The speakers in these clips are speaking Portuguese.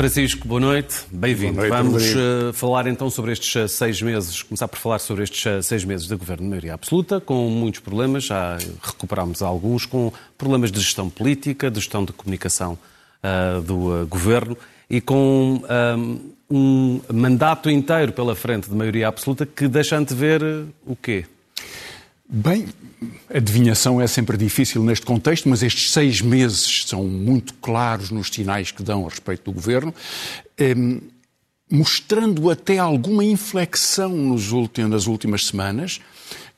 Francisco, boa noite, bem-vindo. Vamos uh, falar então sobre estes uh, seis meses, começar por falar sobre estes uh, seis meses de governo de maioria absoluta, com muitos problemas, já recuperámos alguns, com problemas de gestão política, de gestão de comunicação do governo e com um mandato inteiro pela frente de maioria absoluta que deixa antever o quê? Bem, adivinhação é sempre difícil neste contexto, mas estes seis meses são muito claros nos sinais que dão a respeito do governo, eh, mostrando até alguma inflexão nos últimos, nas últimas semanas,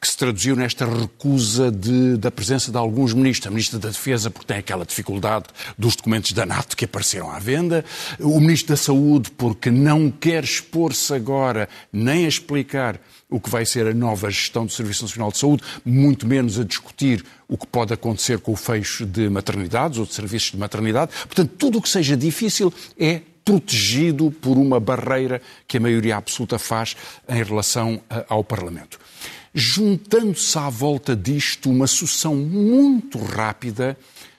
que se traduziu nesta recusa de, da presença de alguns ministros. A Ministra da Defesa, porque tem aquela dificuldade dos documentos da NATO que apareceram à venda. O Ministro da Saúde, porque não quer expor-se agora nem a explicar o que vai ser a nova gestão do Serviço Nacional de Saúde, muito menos a discutir o que pode acontecer com o fecho de maternidades ou de serviços de maternidade. Portanto, tudo o que seja difícil é protegido por uma barreira que a maioria absoluta faz em relação ao Parlamento juntando-se à volta disto uma sucessão muito rápida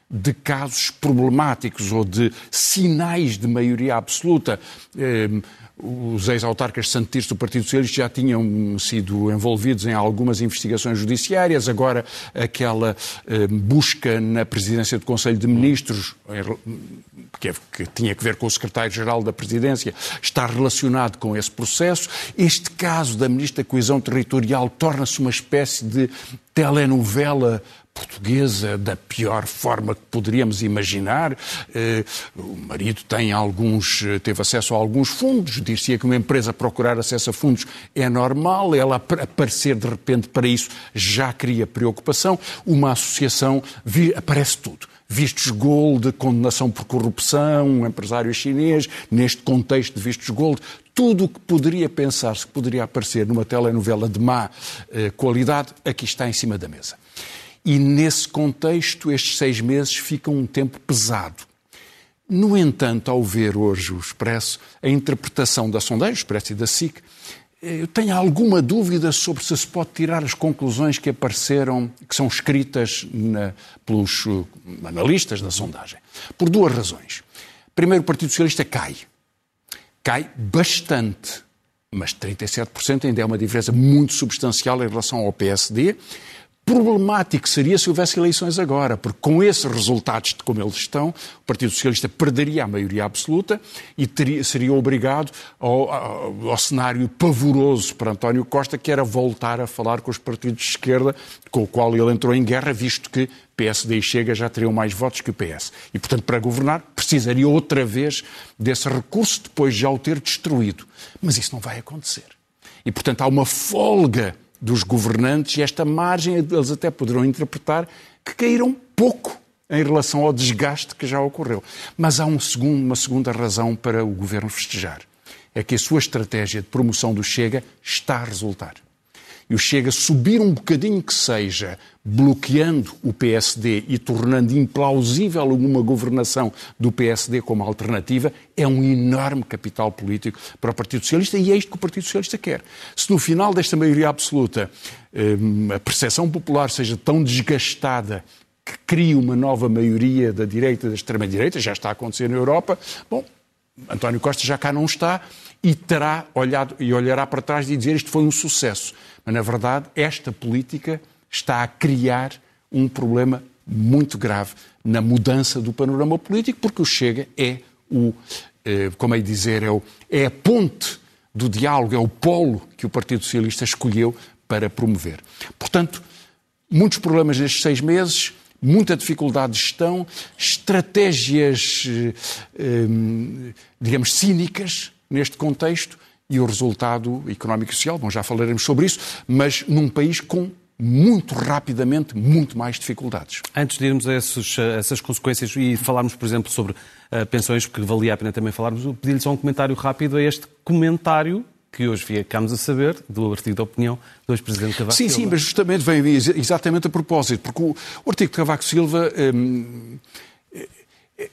de casos problemáticos ou de sinais de maioria absoluta. Ehm, os ex-autarcas santistas do Partido Socialista já tinham sido envolvidos em algumas investigações judiciárias, agora aquela eh, busca na presidência do Conselho de Ministros, que, é, que tinha que ver com o secretário-geral da presidência, está relacionado com esse processo. Este caso da Ministra da Coesão Territorial torna-se uma espécie de telenovela portuguesa da pior forma que poderíamos imaginar. Eh, o marido tem alguns, teve acesso a alguns fundos, dir-se que uma empresa procurar acesso a fundos é normal, ela aparecer de repente para isso já cria preocupação. Uma associação, aparece tudo vistos gold, condenação por corrupção, um empresário chinês, neste contexto de vistos gold, tudo o que poderia pensar-se que poderia aparecer numa telenovela de má eh, qualidade, aqui está em cima da mesa. E nesse contexto, estes seis meses ficam um tempo pesado. No entanto, ao ver hoje o Expresso, a interpretação da sondagem, o Expresso e da SIC, eu tenho alguma dúvida sobre se se pode tirar as conclusões que apareceram, que são escritas na, pelos uh, analistas da sondagem. Por duas razões. Primeiro, o Partido Socialista cai. Cai bastante. Mas 37% ainda é uma diferença muito substancial em relação ao PSD. Problemático seria se houvesse eleições agora, porque com esses resultados de como eles estão, o Partido Socialista perderia a maioria absoluta e teria, seria obrigado ao, ao, ao, cenário pavoroso para António Costa, que era voltar a falar com os partidos de esquerda, com o qual ele entrou em guerra, visto que PSD e Chega já teriam mais votos que o PS. E, portanto, para governar, precisaria outra vez desse recurso, depois de já o ter destruído. Mas isso não vai acontecer. E, portanto, há uma folga dos governantes e esta margem eles até poderão interpretar que caíram pouco em relação ao desgaste que já ocorreu. Mas há um segundo, uma segunda razão para o governo festejar. É que a sua estratégia de promoção do Chega está a resultar e o Chega subir um bocadinho que seja, bloqueando o PSD e tornando implausível uma governação do PSD como alternativa, é um enorme capital político para o Partido Socialista e é isto que o Partido Socialista quer. Se no final desta maioria absoluta hum, a percepção popular seja tão desgastada que crie uma nova maioria da direita e da extrema-direita, já está a acontecer na Europa, bom, António Costa já cá não está e terá olhado e olhará para trás e dizer isto foi um sucesso. Mas, na verdade, esta política está a criar um problema muito grave na mudança do panorama político, porque o Chega é o, eh, como é dizer, é, o, é a ponte do diálogo, é o polo que o Partido Socialista escolheu para promover. Portanto, muitos problemas nestes seis meses, muita dificuldade de gestão, estratégias, eh, eh, digamos, cínicas neste contexto e o resultado económico e social, bom, já falaremos sobre isso, mas num país com muito rapidamente muito mais dificuldades. Antes de irmos a, esses, a essas consequências e falarmos, por exemplo, sobre uh, pensões, porque valia a pena também falarmos, pedi-lhe só um comentário rápido a este comentário que hoje ficamos a saber, do artigo da opinião do ex-presidente Cavaco sim, Silva. Sim, sim, mas justamente vem exatamente a propósito, porque o, o artigo de Cavaco Silva hum,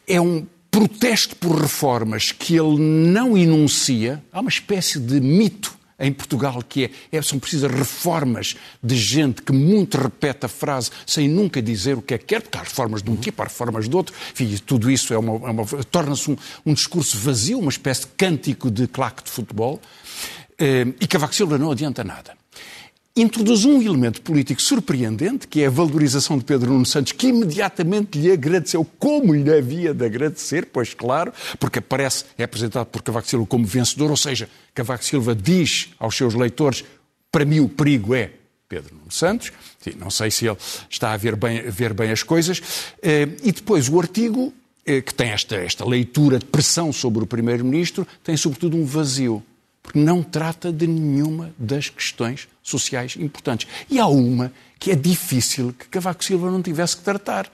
é um protesto por reformas que ele não enuncia, há uma espécie de mito em Portugal, que é, é, são precisas reformas de gente que muito repete a frase sem nunca dizer o que é que quer, porque há reformas de um tipo, há reformas de outro, enfim, tudo isso é uma, é uma torna-se um, um, discurso vazio, uma espécie de cântico de claque de futebol, eh, e Cavaco Silva não adianta nada introduz um elemento político surpreendente, que é a valorização de Pedro Nuno Santos, que imediatamente lhe agradeceu, como lhe havia de agradecer, pois claro, porque aparece, é apresentado por Cavaco Silva como vencedor, ou seja, Cavaco Silva diz aos seus leitores, para mim o perigo é Pedro Nuno Santos, Sim, não sei se ele está a ver bem, a ver bem as coisas, eh, e depois o artigo, eh, que tem esta, esta leitura de pressão sobre o Primeiro-Ministro, tem sobretudo um vazio porque não trata de nenhuma das questões sociais importantes. E há uma que é difícil que Cavaco Silva não tivesse que tratar.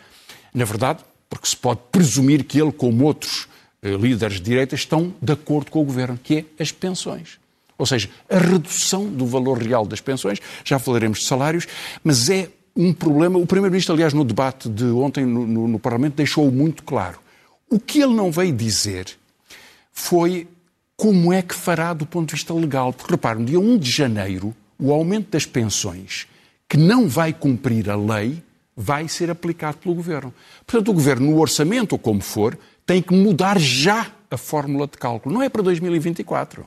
Na verdade, porque se pode presumir que ele, como outros eh, líderes de direita, estão de acordo com o governo, que é as pensões. Ou seja, a redução do valor real das pensões, já falaremos de salários, mas é um problema. O Primeiro-Ministro, aliás, no debate de ontem no, no, no Parlamento, deixou muito claro. O que ele não veio dizer foi como é que fará do ponto de vista legal? Porque, repare, no dia 1 de janeiro, o aumento das pensões, que não vai cumprir a lei, vai ser aplicado pelo Governo. Portanto, o Governo, no orçamento ou como for, tem que mudar já a fórmula de cálculo. Não é para 2024.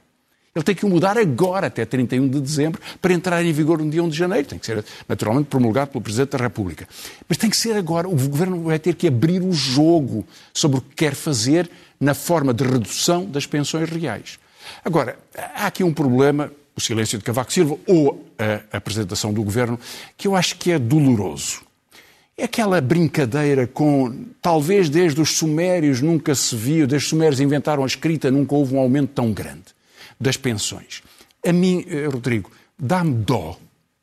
Ele tem que mudar agora, até 31 de dezembro, para entrar em vigor no dia 1 de janeiro. Tem que ser, naturalmente, promulgado pelo Presidente da República. Mas tem que ser agora. O Governo vai ter que abrir o jogo sobre o que quer fazer na forma de redução das pensões reais. Agora, há aqui um problema, o silêncio de Cavaco Silva ou a apresentação do governo, que eu acho que é doloroso. É aquela brincadeira com, talvez desde os sumérios nunca se viu, desde os sumérios inventaram a escrita, nunca houve um aumento tão grande das pensões. A mim, eh, Rodrigo, dá-me dó,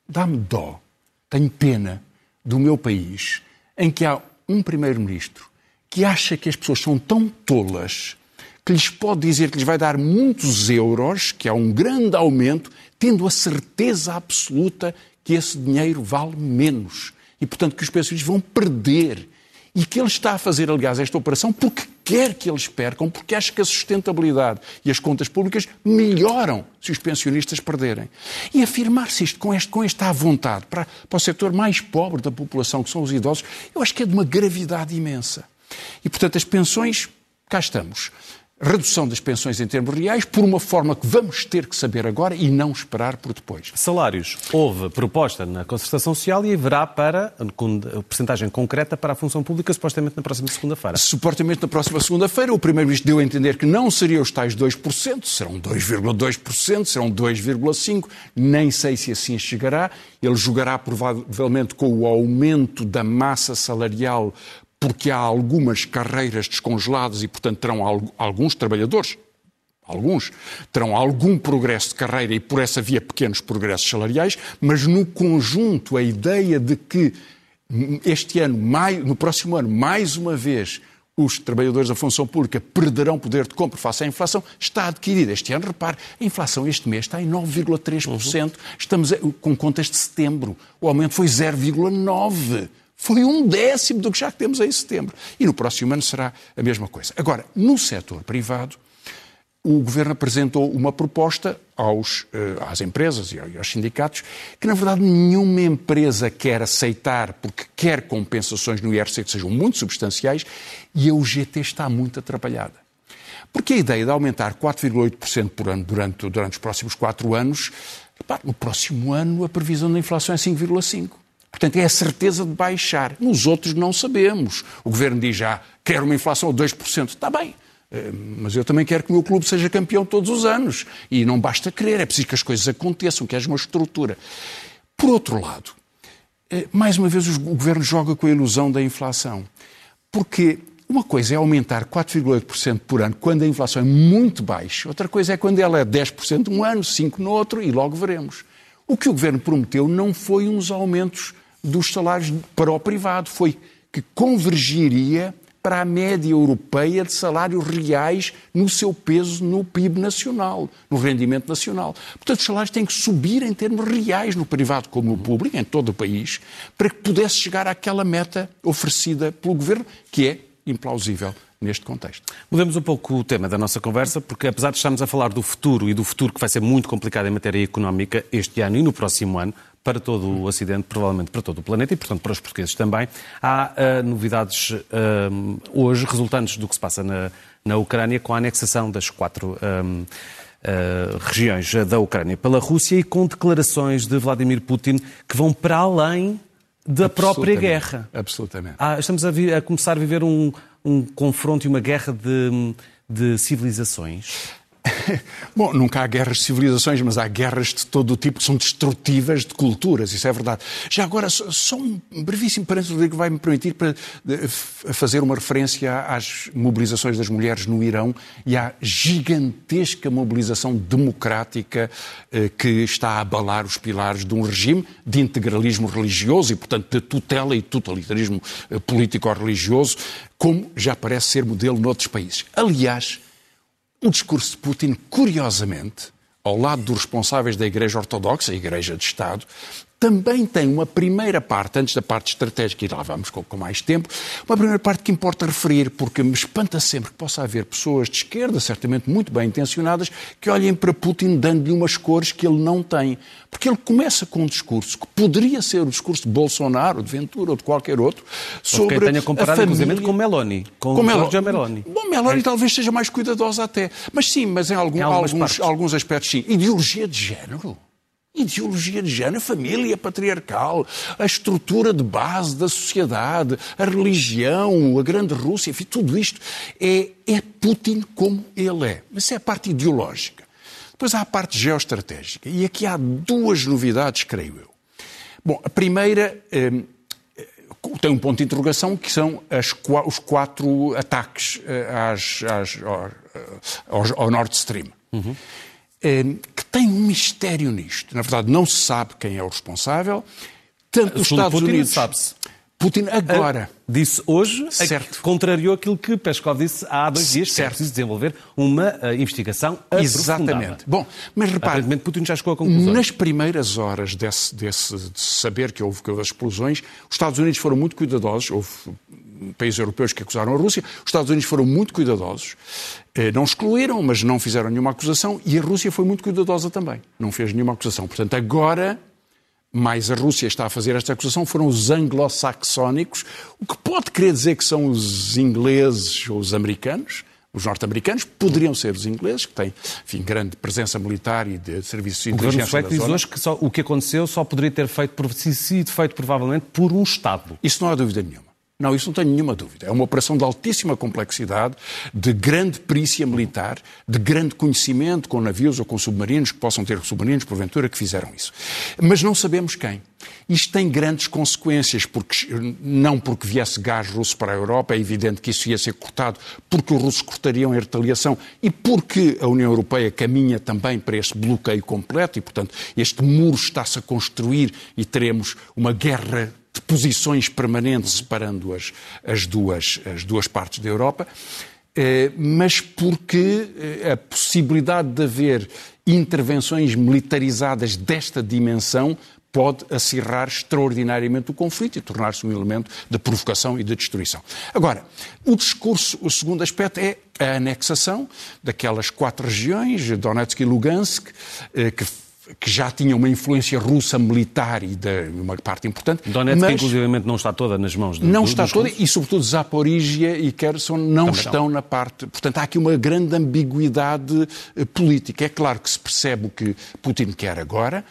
dá-me dó, tenho pena do meu país, em que há um primeiro-ministro que acha que as pessoas são tão tolas que lhes pode dizer que lhes vai dar muitos euros, que é um grande aumento, tendo a certeza absoluta que esse dinheiro vale menos. E, portanto, que os pensionistas vão perder. E que ele está a fazer, aliás, esta operação porque quer que eles percam, porque acha que a sustentabilidade e as contas públicas melhoram se os pensionistas perderem. E afirmar-se isto com, este, com esta vontade para, para o setor mais pobre da população, que são os idosos, eu acho que é de uma gravidade imensa. E, portanto, as pensões, cá estamos. Redução das pensões em termos reais, por uma forma que vamos ter que saber agora e não esperar por depois. Salários. Houve proposta na concertação social e haverá para, com percentagem concreta para a função pública, supostamente na próxima segunda-feira. Supostamente na próxima segunda-feira, o Primeiro-Ministro deu a entender que não seriam os tais 2%, serão 2,2%, serão 2,5%, nem sei se assim chegará. Ele jogará provavelmente com o aumento da massa salarial porque há algumas carreiras descongeladas e, portanto, terão alguns trabalhadores, alguns, terão algum progresso de carreira e, por essa via, pequenos progressos salariais, mas no conjunto, a ideia de que este ano, no próximo ano, mais uma vez, os trabalhadores da função pública perderão poder de compra face à inflação, está adquirida. Este ano, repare, a inflação este mês está em 9,3%. Uhum. Estamos com contas de setembro. O aumento foi 0,9%. Foi um décimo do que já temos em setembro. E no próximo ano será a mesma coisa. Agora, no setor privado, o Governo apresentou uma proposta aos, eh, às empresas e aos sindicatos que, na verdade, nenhuma empresa quer aceitar porque quer compensações no IRC que sejam muito substanciais e a UGT está muito atrapalhada. Porque a ideia de aumentar 4,8% por ano durante, durante os próximos quatro anos, no próximo ano a previsão da inflação é 5,5%. Portanto, é a certeza de baixar. Nos outros não sabemos. O governo diz já, quer uma inflação de 2%. Está bem. Eh, mas eu também quero que o meu clube seja campeão todos os anos. E não basta querer, é preciso que as coisas aconteçam, que haja uma estrutura. Por outro lado, eh, mais uma vez o governo joga com a ilusão da inflação. Porque uma coisa é aumentar 4,8% por ano quando a inflação é muito baixa, outra coisa é quando ela é 10% um ano, 5% no outro, e logo veremos. O que o governo prometeu não foi uns aumentos dos salários para o privado, foi que convergiria para a média europeia de salários reais no seu peso no PIB nacional, no rendimento nacional. Portanto, os salários têm que subir em termos reais no privado como no público, em todo o país, para que pudesse chegar àquela meta oferecida pelo governo, que é implausível neste contexto. Mudamos um pouco o tema da nossa conversa, porque apesar de estarmos a falar do futuro e do futuro que vai ser muito complicado em matéria económica este ano e no próximo ano, para todo o Ocidente, provavelmente para todo o planeta e, portanto, para os portugueses também. Há uh, novidades uh, hoje resultantes do que se passa na, na Ucrânia com a anexação das quatro um, uh, regiões da Ucrânia pela Rússia e com declarações de Vladimir Putin que vão para além da própria guerra. Absolutamente. Ah, estamos a, a, começar a viver um, um confronto e uma guerra de, de civilizações. Bom, nunca há guerras de civilizações, mas há guerras de todo o tipo que são destrutivas de culturas, isso é verdade. Já agora, só um brevíssimo parênteses, Rodrigo, vai-me permitir para fazer uma referência às mobilizações das mulheres no Irão e à gigantesca mobilização democrática eh, que está a abalar os pilares de um regime de integralismo religioso e, portanto, de tutela e totalitarismo eh, político-religioso, como já parece ser modelo noutros países. Aliás, o discurso de Putin, curiosamente, ao lado dos responsáveis da Igreja Ortodoxa, a Igreja de Estado, também tem uma primeira parte, antes da parte estratégica, e lá vamos com, com, mais tempo, uma primeira parte que importa referir, porque me espanta sempre que possa haver pessoas de esquerda, certamente muito bem intencionadas, que olhem para Putin dando-lhe umas cores que ele não tem. Porque ele começa com um discurso que poderia ser o discurso de Bolsonaro, de Ventura ou de qualquer outro, sobre quem tenha comparado, a família... com Meloni, com, com Meloni. Meloni. Bom, Meloni é. talvez seja mais cuidadosa até. Mas sim, mas em, algum, em alguns, alguns aspectos sim. Ideologia de género ideologia de género, a família patriarcal, a estrutura de base da sociedade, a religião, a grande Rússia, enfim, tudo isto é, é Putin como ele é. Mas é a parte ideológica. Depois há a parte geoestratégica. E aqui há duas novidades, creio eu. Bom, a primeira eh, tem um ponto de interrogação que são as, os quatro ataques eh, às, às, ao, ao, ao Nord Stream. Uhum. Ehm, que tem um mistério nisto. Na verdade, não se sabe quem é o responsável. Tanto os Estados Putin Unidos. sabe-se. Putin agora. Uh, disse hoje, certo. contrariou aquilo que Peskov disse há dois dias, certo. que é preciso desenvolver uma uh, investigação Exatamente. Bom, mas repare, Aparentemente Putin já chegou a conclusão. Nas primeiras horas desse, desse, de saber que houve, que houve as explosões, os Estados Unidos foram muito cuidadosos, houve países europeus que acusaram a Rússia, os Estados Unidos foram muito cuidadosos, eh, não excluíram, mas não fizeram nenhuma acusação, e a Rússia foi muito cuidadosa também, não fez nenhuma acusação. Portanto, agora, mais a Rússia está a fazer esta acusação, foram os anglo-saxónicos, o que pode querer dizer que são os ingleses ou os americanos, os norte-americanos, poderiam ser os ingleses, que têm, enfim, grande presença militar e de serviços de inteligência. O governo sueco diz hoje que só, o que aconteceu só poderia ter feito, sido feito provavelmente por um Estado. Isso não há dúvida nenhuma. Não, isso não tenho nenhuma dúvida. É uma operação de altíssima complexidade, de grande perícia militar, de grande conhecimento com navios ou com submarinos, que possam ter submarinos, porventura, que fizeram isso. Mas não sabemos quem. Isto tem grandes consequências, porque, não porque viesse gás russo para a Europa, é evidente que isso ia ser cortado, porque os russos cortariam em retaliação e porque a União Europeia caminha também para este bloqueio completo e, portanto, este muro está-se a construir e teremos uma guerra de posições permanentes separando as, as, duas, as duas partes da Europa, eh, mas porque eh, a possibilidade de haver intervenções militarizadas desta dimensão pode acirrar extraordinariamente o conflito e tornar-se um elemento de provocação e de destruição. Agora, o discurso, o segundo aspecto é a anexação daquelas quatro regiões, Donetsk e Lugansk, eh, que que já tinha uma influência russa militar e de uma parte importante. Donetsk, mas inclusivamente, não está toda nas mãos de Não está toda, russos. e sobretudo Zaporizhia e Kherson não Também estão não. na parte. Portanto, há aqui uma grande ambiguidade eh, política. É claro que se percebe o que Putin quer agora,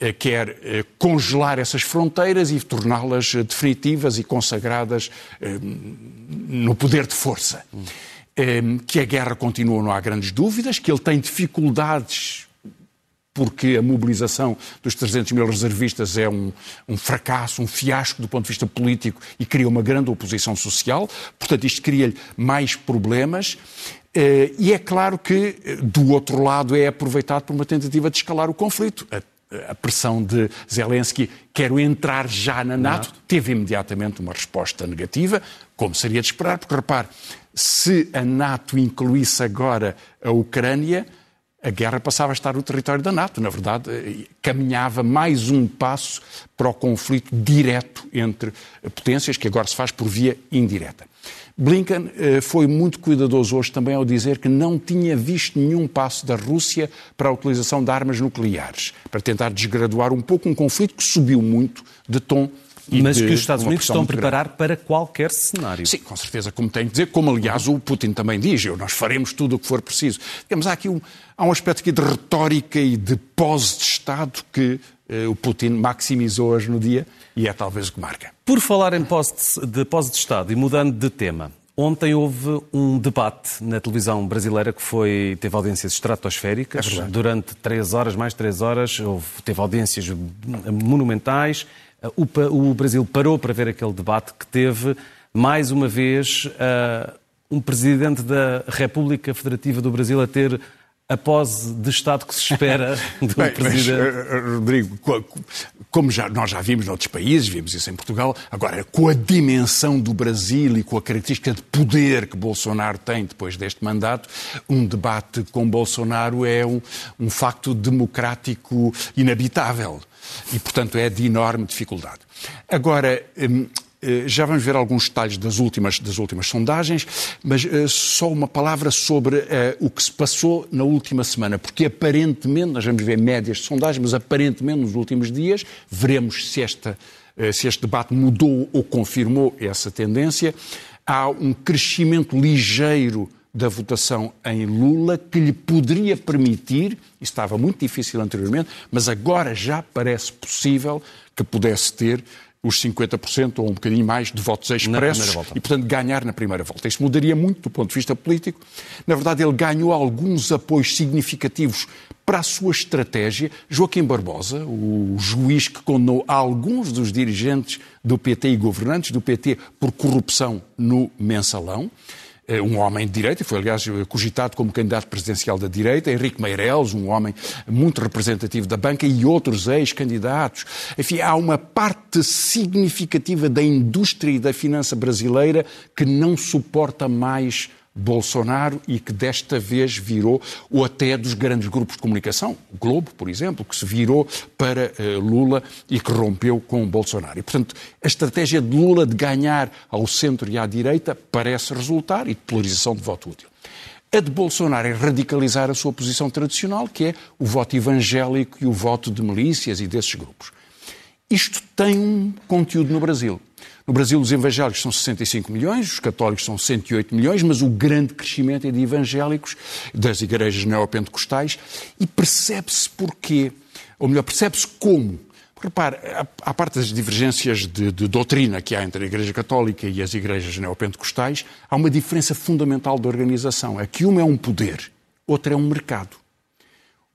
eh, quer eh, congelar essas fronteiras e torná-las definitivas e consagradas no poder de força. Hum. Que a guerra continua, não há grandes dúvidas, que ele tem dificuldades porque a mobilização dos 300 mil reservistas é um, um, fracasso, um fiasco do ponto de vista político e cria uma grande oposição social. Portanto, isto cria-lhe mais problemas. Eh, e é claro que, eh, do outro lado, é aproveitado por uma tentativa de escalar o conflito. A, a pressão de Zelensky, quero entrar já na NATO, Não. teve imediatamente uma resposta negativa, como seria de esperar, porque repare, se a NATO incluísse agora a Ucrânia, a guerra passava a estar no território da NATO. Na verdade, caminhava mais um passo para o conflito direto entre potências, que agora se faz por via indireta. Blinken eh, foi muito cuidadoso hoje também ao dizer que não tinha visto nenhum passo da Rússia para a utilização de armas nucleares, para tentar desgraduar um pouco um conflito que subiu muito de tom mas que os Estados Unidos estão a preparar para qualquer cenário. Sim, com certeza, como tem de dizer, como aliás o Putin também diz, nós faremos tudo o que for preciso. Digamos, há aqui um, há um aspecto aqui de retórica e de pose de Estado que eh, o Putin maximizou hoje no dia e é talvez o que marca. Por falar em pose de, pose de Estado e mudando de tema, Ontem houve um debate na televisão brasileira que foi, teve audiências estratosféricas. É durante três horas, mais três horas, houve, teve audiências monumentais. O, o, Brasil parou para ver aquele debate que teve, mais uma vez, uh, um presidente da República Federativa do Brasil a ter a pose de Estado que se espera do Bem, Presidente. Mas, eh, Rodrigo, como já, nós já vimos noutros países, vimos isso em Portugal, agora com a dimensão do Brasil e com a característica de poder que Bolsonaro tem depois deste mandato, um debate com Bolsonaro é um, um facto democrático inabitável e, portanto, é de enorme dificuldade. Agora, hum, eh, já vamos ver alguns detalhes das últimas, das últimas sondagens, mas uh, só uma palavra sobre uh, o que se passou na última semana, porque aparentemente, nós vamos ver médias de sondagens, mas aparentemente nos últimos dias veremos se, esta, se este debate mudou ou confirmou essa tendência. Há um crescimento ligeiro da votação em Lula que lhe poderia permitir, estava muito difícil anteriormente, mas agora já parece possível que pudesse ter os 50% ou um bocadinho mais de votos expressos e, portanto, ganhar na primeira volta. Isso mudaria muito do ponto de vista político. Na verdade, ele ganhou alguns apoios significativos para a sua estratégia. Joaquim Barbosa, o juiz que condenou alguns dos dirigentes do PT e governantes do PT por corrupção no mensalão, um homem de direita, foi aliás cogitado como candidato presidencial da direita, Henrique Meireles, um homem muito representativo da banca e outros ex-candidatos. Enfim, há uma parte significativa da indústria e da finança brasileira que não suporta mais Bolsonaro e que desta vez virou, ou até dos grandes grupos de comunicação, o Globo, por exemplo, que se virou para uh, Lula e que rompeu com Bolsonaro. E, portanto, a estratégia de Lula de ganhar ao centro e à direita parece resultar e de polarização de voto útil. A de Bolsonaro é radicalizar a sua posição tradicional, que é o voto evangélico e o voto de milícias e desses grupos. Isto tem um conteúdo no Brasil. No Brasil, os evangélicos são 65 milhões, os católicos são 108 milhões, mas o grande crescimento é de evangélicos, das igrejas neopentecostais, e percebe-se porquê, ou melhor, percebe-se como. Repare, à parte das divergências de, de, doutrina que há entre a Igreja Católica e as igrejas neopentecostais, há uma diferença fundamental de organização. É que uma é um poder, outra é um mercado.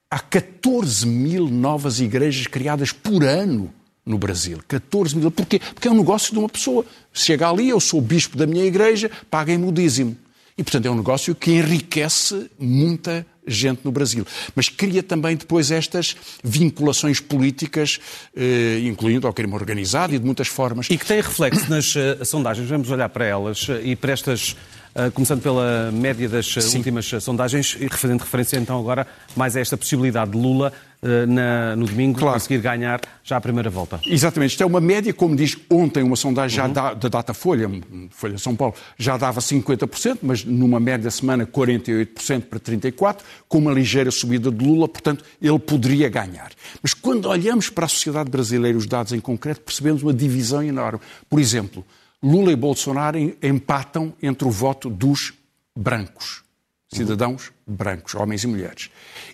Há 14 mil novas igrejas criadas por ano no Brasil. 14 mil. Porquê? Porque é um negócio de uma pessoa. Chega ali, eu sou bispo da minha igreja, paguem-me o dízimo. E, portanto, é um negócio que enriquece muita gente no Brasil. Mas cria também depois estas vinculações políticas, eh, incluindo ao crime organizado e de muitas formas. E que tem reflexo nas uh, sondagens. Vamos olhar para elas uh, e para estas Uh, começando pela média das Sim. últimas sondagens, e fazendo referência então agora mais a esta possibilidade de Lula uh, na, no domingo claro. conseguir ganhar já a primeira volta. Exatamente. Isto é uma média, como diz ontem uma sondagem uhum. da, da data Folha, Folha São Paulo, já dava 50%, mas numa média semana 48% para 34%, com uma ligeira subida de Lula, portanto ele poderia ganhar. Mas quando olhamos para a sociedade brasileira, os dados em concreto, percebemos uma divisão enorme. Por exemplo, Lula e Bolsonaro empatam entre o voto dos brancos, cidadãos brancos, homens e mulheres.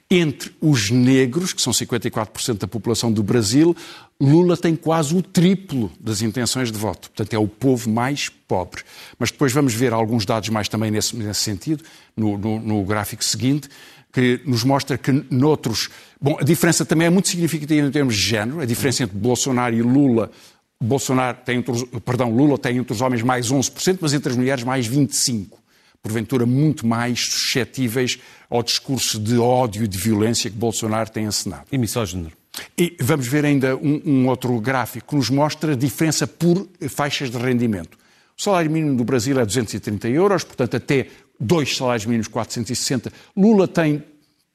Entre os negros, que são 54% da população do Brasil, Lula tem quase o triplo das intenções de voto. Portanto, é o povo mais pobre. Mas depois vamos ver alguns dados mais também nesse, nesse sentido, no, no, no gráfico seguinte, que nos mostra que noutros. Bom, a diferença também é muito significativa em termos de género. A diferença entre Bolsonaro e Lula Bolsonaro tem entre os, perdão, Lula tem entre os homens mais 11%, mas entre as mulheres mais 25%. Porventura, muito mais suscetíveis ao discurso de ódio e de violência que Bolsonaro tem encenado. E misógino. E vamos ver ainda um, um, outro gráfico que nos mostra a diferença por faixas de rendimento. O salário mínimo do Brasil é 230 euros, portanto, até dois salários mínimos 460. Lula tem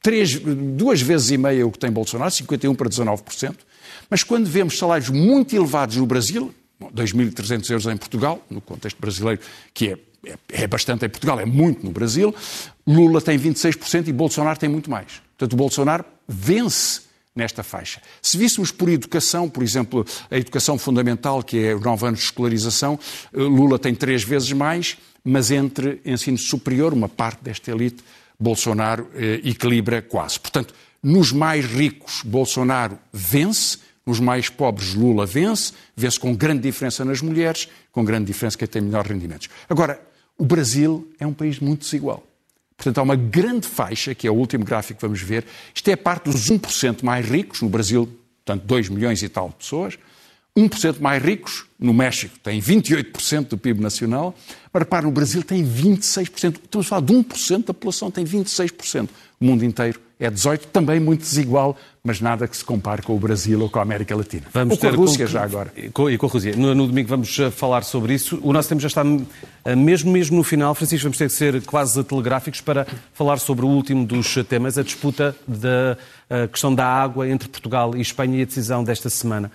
três, duas vezes e meia o que tem Bolsonaro, 51% para 19%. Mas quando vemos salários muito elevados no Brasil, 2.300 euros em Portugal, no contexto brasileiro, que é, é, é, bastante em Portugal, é muito no Brasil, Lula tem 26% e Bolsonaro tem muito mais. Portanto, o Bolsonaro vence nesta faixa. Se víssemos por educação, por exemplo, a educação fundamental, que é os 9 anos de escolarização, eh, Lula tem três vezes mais, mas entre ensino superior, uma parte desta elite, Bolsonaro eh, equilibra quase. Portanto, nos mais ricos, Bolsonaro vence, nos mais pobres, Lula vence, vence com grande diferença nas mulheres, com grande diferença quem tem melhores rendimentos. Agora, o Brasil é um país muito desigual. Portanto, há uma grande faixa, que é o último gráfico que vamos ver. Isto é parte dos 1% mais ricos, no Brasil, portanto, 2 milhões e tal de pessoas. 1% mais ricos, no México tem 28% do PIB nacional, mas repare, no Brasil tem 26%. Estamos a falar de 1% da população, tem 26%. O mundo inteiro é 18%, também muito desigual, mas nada que se compare com o Brasil ou com a América Latina. Vamos ou com a Rússia já agora. E com, e com a Rússia. No, no, domingo vamos eh, falar sobre isso. O nosso tempo já está eh, mesmo, mesmo no final. Francisco, vamos ter que ser quase telegráficos para falar sobre o último dos temas, a disputa da questão da água entre Portugal e Espanha e a decisão desta semana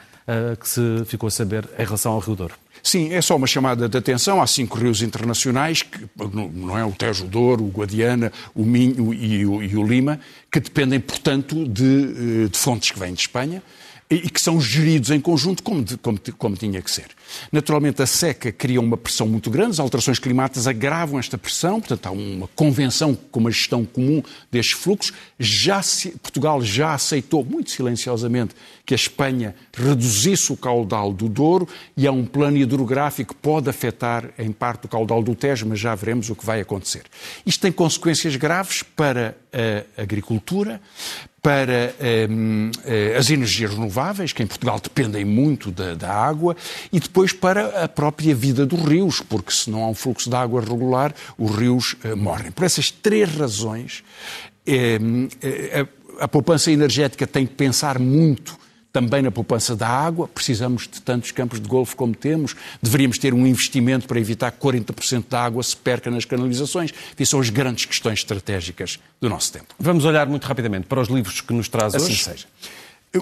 que se ficou a saber em relação ao Rio Douro. Sim, é só uma chamada de atenção. Há cinco rios internacionais, que, não é o Tejo Douro, o Guadiana, o Minho e o, e o Lima, que dependem, portanto, de, eh, de fontes que vêm de Espanha e que são geridos em conjunto como, como, como, tinha que ser. Naturalmente, a seca cria uma pressão muito grande, as alterações climáticas agravam esta pressão, portanto, há uma convenção com uma gestão comum destes fluxos. Já se, Portugal já aceitou, muito silenciosamente, que a Espanha reduzisse o caudal do Douro e há um plano hidrográfico que pode afetar, em parte, o caudal do Tejo, mas já veremos o que vai acontecer. Isto tem consequências graves para a agricultura, para um, eh, as energias renováveis, que em Portugal dependem muito da, da, água, e depois para a própria vida dos rios, porque se não há um fluxo de água regular, os rios uh, morrem. Por essas três razões, um, a, a poupança energética tem que pensar muito também na poupança da água, precisamos de tantos campos de golfe como temos, deveríamos ter um investimento para evitar que 40% da água se perca nas canalizações. Essas são as grandes questões estratégicas do nosso tempo. Vamos olhar muito rapidamente para os livros que nos traz assim hoje. seja.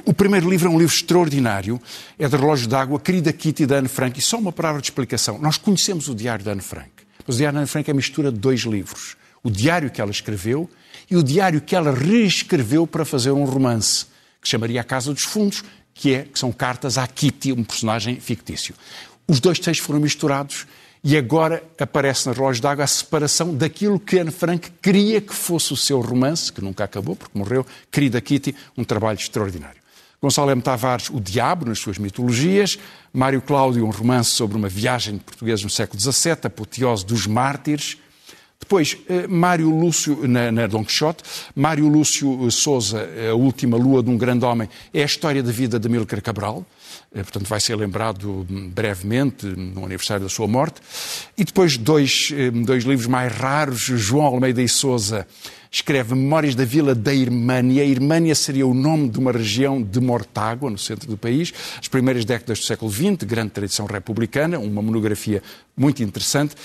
O primeiro livro é um livro extraordinário, é de Relógio d'Água, Querida Kitty de Anne Frank. E só uma palavra de explicação. Nós conhecemos o Diário de Anne Frank. Mas o Diário de Anne Frank é a mistura de dois livros. O diário que ela escreveu e o diário que ela reescreveu para fazer um romance que chamaria A Casa dos Fundos, que, é, que são cartas à Kitty, um personagem fictício. Os dois textos foram misturados e agora aparece na Relógio d'Água a separação daquilo que Anne Frank queria que fosse o seu romance, que nunca acabou porque morreu, Querida Kitty, um trabalho extraordinário. Gonçalo M. Tavares, O Diabo, nas suas mitologias. Mário Cláudio, um romance sobre uma viagem de portugueses no século XVII, apoteose dos mártires. Depois, eh, Mário Lúcio, na, na Don Quixote, Mário Lúcio Souza, A Última Lua de um Grande Homem, é a história da vida de Amílcar Cabral, portanto vai ser lembrado brevemente no aniversário da sua morte. E depois dois, eh, dois livros mais raros, João Almeida e Souza, escreve Memórias da Vila da Irmânia. A Irmânia seria o nome de uma região de Mortágua, no centro do país, as primeiras décadas do século XX, grande tradição republicana, uma monografia muito interessante.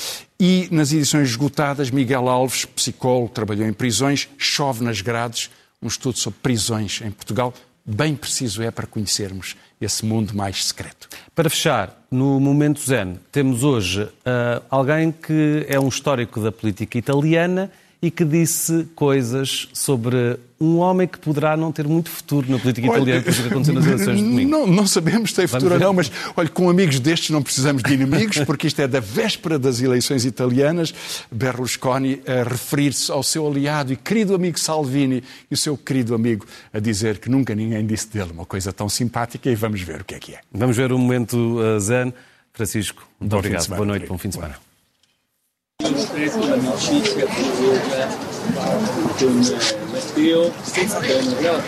E nas edições esgotadas, Miguel Alves, psicólogo, trabalhou em prisões, Chove nas Grades, um estudo sobre prisões em Portugal. Bem preciso é para conhecermos esse mundo mais secreto. Para fechar, no Momento Zen, temos hoje uh, alguém que é um histórico da política italiana e que disse coisas sobre um homem que poderá não ter muito futuro na política olha, italiana, por aconteceu nas eleições de domingo. Não, não sabemos se tem futuro ou não, mas olha, com amigos destes não precisamos de inimigos, porque isto é da véspera das eleições italianas, Berlusconi a referir-se ao seu aliado e querido amigo Salvini e o seu querido amigo a dizer que nunca ninguém disse dele uma coisa tão simpática e vamos ver o que é que é. Vamos ver o momento uh, zen. Francisco, muito bom obrigado. Boa noite, bom fim de semana. Stretto un'amicizia con, con Matteo abbiamo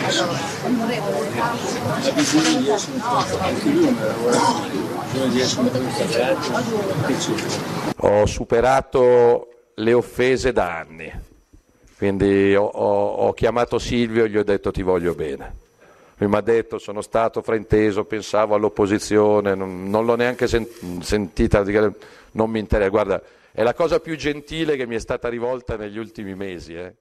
lavorato a bisogno di essere anche lui ha bisogno di essere un ho superato le offese da anni quindi ho, ho, ho chiamato Silvio e gli ho detto ti voglio bene. Mi ha detto sono stato frainteso, pensavo all'opposizione, non, non l'ho neanche sen- sentita, non mi interessa, guarda, è la cosa più gentile che mi è stata rivolta negli ultimi mesi. Eh.